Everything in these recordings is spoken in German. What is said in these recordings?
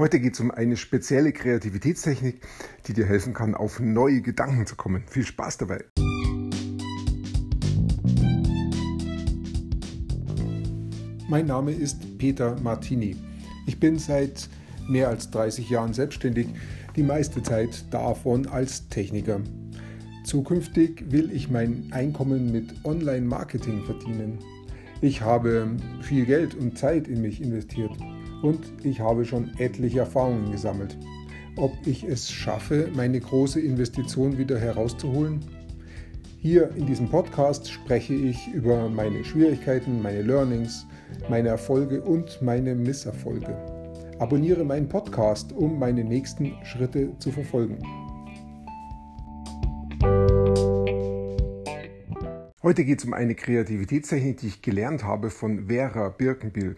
Heute geht es um eine spezielle Kreativitätstechnik, die dir helfen kann, auf neue Gedanken zu kommen. Viel Spaß dabei! Mein Name ist Peter Martini. Ich bin seit mehr als 30 Jahren selbstständig, die meiste Zeit davon als Techniker. Zukünftig will ich mein Einkommen mit Online-Marketing verdienen. Ich habe viel Geld und Zeit in mich investiert und ich habe schon etliche Erfahrungen gesammelt. Ob ich es schaffe, meine große Investition wieder herauszuholen? Hier in diesem Podcast spreche ich über meine Schwierigkeiten, meine Learnings, meine Erfolge und meine Misserfolge. Abonniere meinen Podcast, um meine nächsten Schritte zu verfolgen. Heute geht es um eine Kreativitätstechnik, die ich gelernt habe von Vera Birkenbill.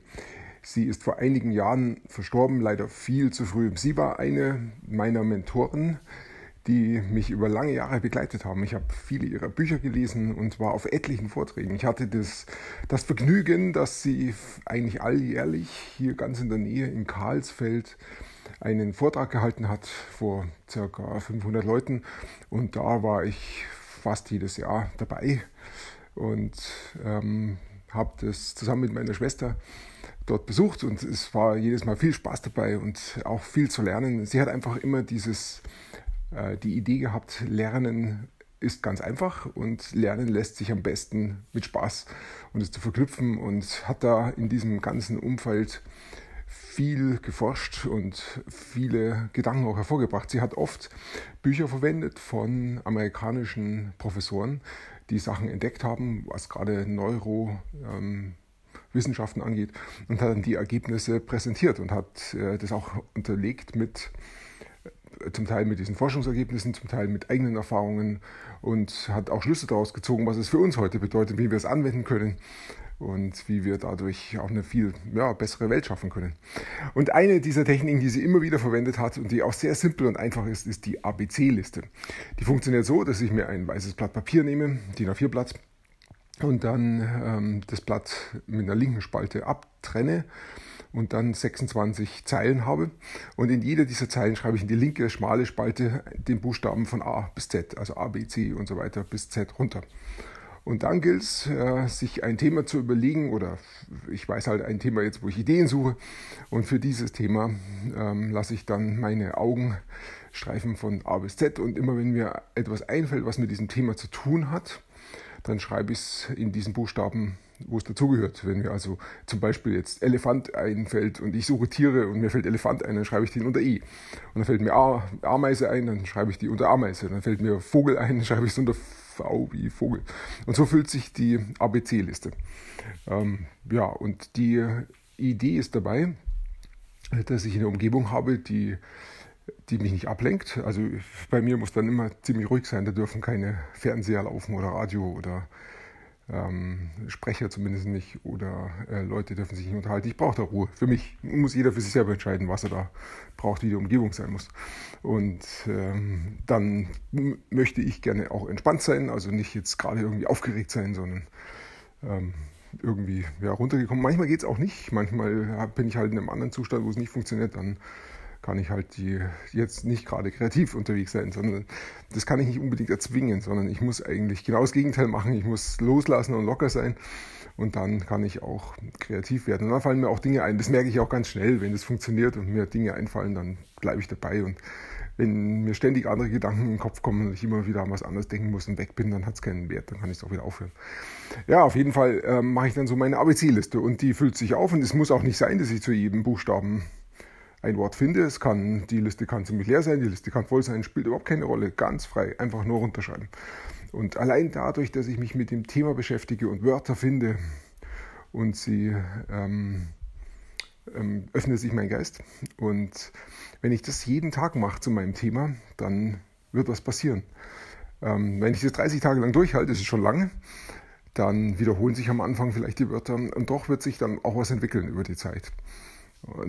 Sie ist vor einigen Jahren verstorben, leider viel zu früh. Sie war eine meiner Mentoren, die mich über lange Jahre begleitet haben. Ich habe viele ihrer Bücher gelesen und war auf etlichen Vorträgen. Ich hatte das, das Vergnügen, dass sie eigentlich alljährlich hier ganz in der Nähe in Karlsfeld einen Vortrag gehalten hat vor ca. 500 Leuten und da war ich fast jedes Jahr dabei und ähm, habe das zusammen mit meiner Schwester dort besucht und es war jedes Mal viel Spaß dabei und auch viel zu lernen. Sie hat einfach immer dieses, äh, die Idee gehabt, Lernen ist ganz einfach und Lernen lässt sich am besten mit Spaß und es zu verknüpfen und hat da in diesem ganzen Umfeld viel geforscht und viele Gedanken auch hervorgebracht. Sie hat oft Bücher verwendet von amerikanischen Professoren, die Sachen entdeckt haben, was gerade Neuro, ähm, Wissenschaften angeht und hat dann die Ergebnisse präsentiert und hat äh, das auch unterlegt mit äh, zum Teil mit diesen Forschungsergebnissen, zum Teil mit eigenen Erfahrungen und hat auch Schlüsse daraus gezogen, was es für uns heute bedeutet, wie wir es anwenden können und wie wir dadurch auch eine viel ja, bessere Welt schaffen können. Und eine dieser Techniken, die sie immer wieder verwendet hat und die auch sehr simpel und einfach ist, ist die ABC-Liste. Die funktioniert so, dass ich mir ein weißes Blatt Papier nehme, DIN A4-Blatt, und dann ähm, das Blatt mit einer linken Spalte abtrenne und dann 26 Zeilen habe. Und in jeder dieser Zeilen schreibe ich in die linke schmale Spalte den Buchstaben von A bis Z, also A, B, C und so weiter bis Z runter. Und dann gilt es, äh, sich ein Thema zu überlegen, oder ich weiß halt ein Thema jetzt, wo ich Ideen suche. Und für dieses Thema ähm, lasse ich dann meine Augen streifen von A bis Z. Und immer wenn mir etwas einfällt, was mit diesem Thema zu tun hat, dann schreibe ich es in diesen Buchstaben, wo es dazugehört. Wenn mir also zum Beispiel jetzt Elefant einfällt und ich suche Tiere und mir fällt Elefant ein, dann schreibe ich den unter I. Und dann fällt mir Ameise ein, dann schreibe ich die unter Ameise. Dann fällt mir Vogel ein, dann schreibe ich es unter V wie Vogel. Und so füllt sich die ABC-Liste. Ähm, ja, und die Idee ist dabei, dass ich eine Umgebung habe, die die mich nicht ablenkt. Also bei mir muss dann immer ziemlich ruhig sein. Da dürfen keine Fernseher laufen oder Radio oder ähm, Sprecher zumindest nicht oder äh, Leute dürfen sich nicht unterhalten. Ich brauche da Ruhe. Für mich muss jeder für sich selber entscheiden, was er da braucht, wie die Umgebung sein muss. Und ähm, dann möchte ich gerne auch entspannt sein, also nicht jetzt gerade irgendwie aufgeregt sein, sondern ähm, irgendwie ja, runtergekommen. Manchmal geht es auch nicht. Manchmal bin ich halt in einem anderen Zustand, wo es nicht funktioniert. Dann kann ich halt die jetzt nicht gerade kreativ unterwegs sein, sondern das kann ich nicht unbedingt erzwingen, sondern ich muss eigentlich genau das Gegenteil machen. Ich muss loslassen und locker sein und dann kann ich auch kreativ werden. Und dann fallen mir auch Dinge ein. Das merke ich auch ganz schnell, wenn es funktioniert und mir Dinge einfallen, dann bleibe ich dabei und wenn mir ständig andere Gedanken in den Kopf kommen und ich immer wieder an was anderes denken muss und weg bin, dann hat es keinen Wert, dann kann ich es auch wieder aufhören. Ja, auf jeden Fall äh, mache ich dann so meine ABC-Liste und die füllt sich auf und es muss auch nicht sein, dass ich zu jedem Buchstaben ein Wort finde. Es kann, die Liste kann ziemlich leer sein, die Liste kann voll sein, spielt überhaupt keine Rolle. Ganz frei, einfach nur runterschreiben. Und allein dadurch, dass ich mich mit dem Thema beschäftige und Wörter finde und sie ähm, ähm, öffnet sich mein Geist. Und wenn ich das jeden Tag mache zu meinem Thema, dann wird was passieren. Ähm, wenn ich das 30 Tage lang durchhalte, ist schon lange, dann wiederholen sich am Anfang vielleicht die Wörter und doch wird sich dann auch was entwickeln über die Zeit.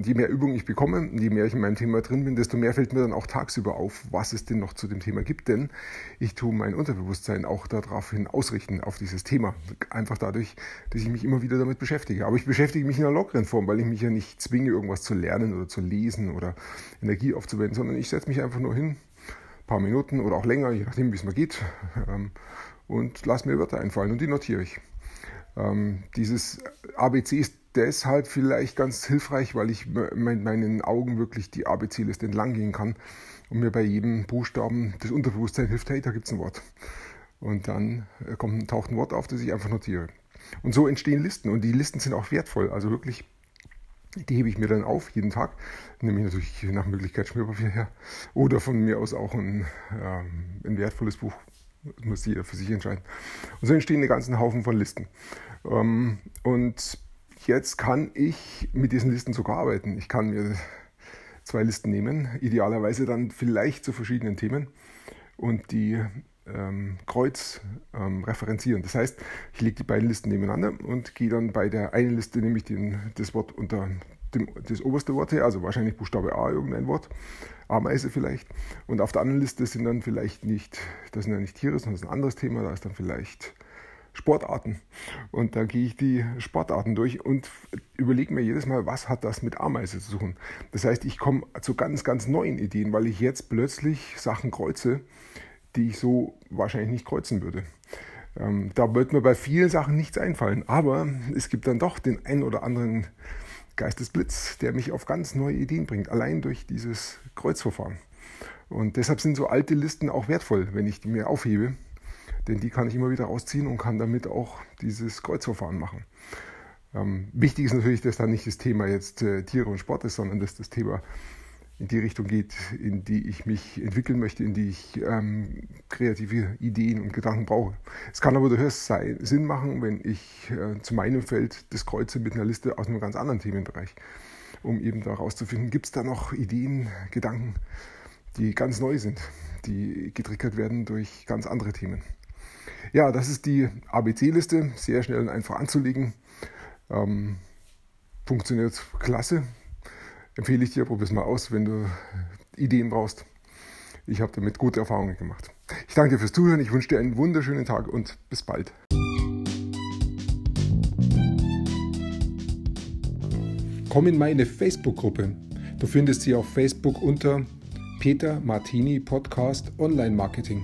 Je mehr Übung ich bekomme, je mehr ich in meinem Thema drin bin, desto mehr fällt mir dann auch tagsüber auf, was es denn noch zu dem Thema gibt. Denn ich tue mein Unterbewusstsein auch daraufhin ausrichten, auf dieses Thema. Einfach dadurch, dass ich mich immer wieder damit beschäftige. Aber ich beschäftige mich in einer lockeren Form, weil ich mich ja nicht zwinge, irgendwas zu lernen oder zu lesen oder Energie aufzuwenden, sondern ich setze mich einfach nur hin, ein paar Minuten oder auch länger, je nachdem, wie es mir geht, ähm, und lasse mir Wörter einfallen und die notiere ich. Ähm, dieses ABC ist deshalb vielleicht ganz hilfreich, weil ich mit meinen Augen wirklich die ABC-Liste entlang gehen kann und mir bei jedem Buchstaben das Unterbewusstsein hilft, hey, da gibt es ein Wort. Und dann äh, kommt, taucht ein Wort auf, das ich einfach notiere. Und so entstehen Listen und die Listen sind auch wertvoll. Also wirklich, die hebe ich mir dann auf jeden Tag, nehme ich natürlich nach Möglichkeit Schmierpapier her oder von mir aus auch ein, äh, ein wertvolles Buch. Das muss jeder für sich entscheiden. Und so entstehen einen ganzen Haufen von Listen. Ähm, und Jetzt kann ich mit diesen Listen sogar arbeiten. Ich kann mir zwei Listen nehmen, idealerweise dann vielleicht zu verschiedenen Themen und die ähm, kreuz ähm, referenzieren. Das heißt, ich lege die beiden Listen nebeneinander und gehe dann bei der einen Liste nehme ich den, das Wort unter dem, das oberste Wort her, also wahrscheinlich Buchstabe A, irgendein Wort, Ameise vielleicht. Und auf der anderen Liste sind dann vielleicht nicht, das sind ja nicht Tiere, sondern das ist ein anderes Thema, da ist dann vielleicht Sportarten. Und da gehe ich die Sportarten durch und überlege mir jedes Mal, was hat das mit Ameise zu tun. Das heißt, ich komme zu ganz, ganz neuen Ideen, weil ich jetzt plötzlich Sachen kreuze, die ich so wahrscheinlich nicht kreuzen würde. Ähm, da wird mir bei vielen Sachen nichts einfallen, aber es gibt dann doch den einen oder anderen Geistesblitz, der mich auf ganz neue Ideen bringt, allein durch dieses Kreuzverfahren. Und deshalb sind so alte Listen auch wertvoll, wenn ich die mir aufhebe denn die kann ich immer wieder rausziehen und kann damit auch dieses Kreuzverfahren machen. Ähm, wichtig ist natürlich, dass da nicht das Thema jetzt äh, Tiere und Sport ist, sondern dass das Thema in die Richtung geht, in die ich mich entwickeln möchte, in die ich ähm, kreative Ideen und Gedanken brauche. Es kann aber durchaus sein, Sinn machen, wenn ich äh, zu meinem Feld das kreuze mit einer Liste aus einem ganz anderen Themenbereich, um eben da rauszufinden, gibt es da noch Ideen, Gedanken, die ganz neu sind, die getriggert werden durch ganz andere Themen. Ja, das ist die ABC-Liste, sehr schnell und einfach anzulegen. Ähm, funktioniert klasse. Empfehle ich dir, probier es mal aus, wenn du Ideen brauchst. Ich habe damit gute Erfahrungen gemacht. Ich danke dir fürs Zuhören, ich wünsche dir einen wunderschönen Tag und bis bald. Komm in meine Facebook-Gruppe. Du findest sie auf Facebook unter Peter Martini Podcast Online Marketing.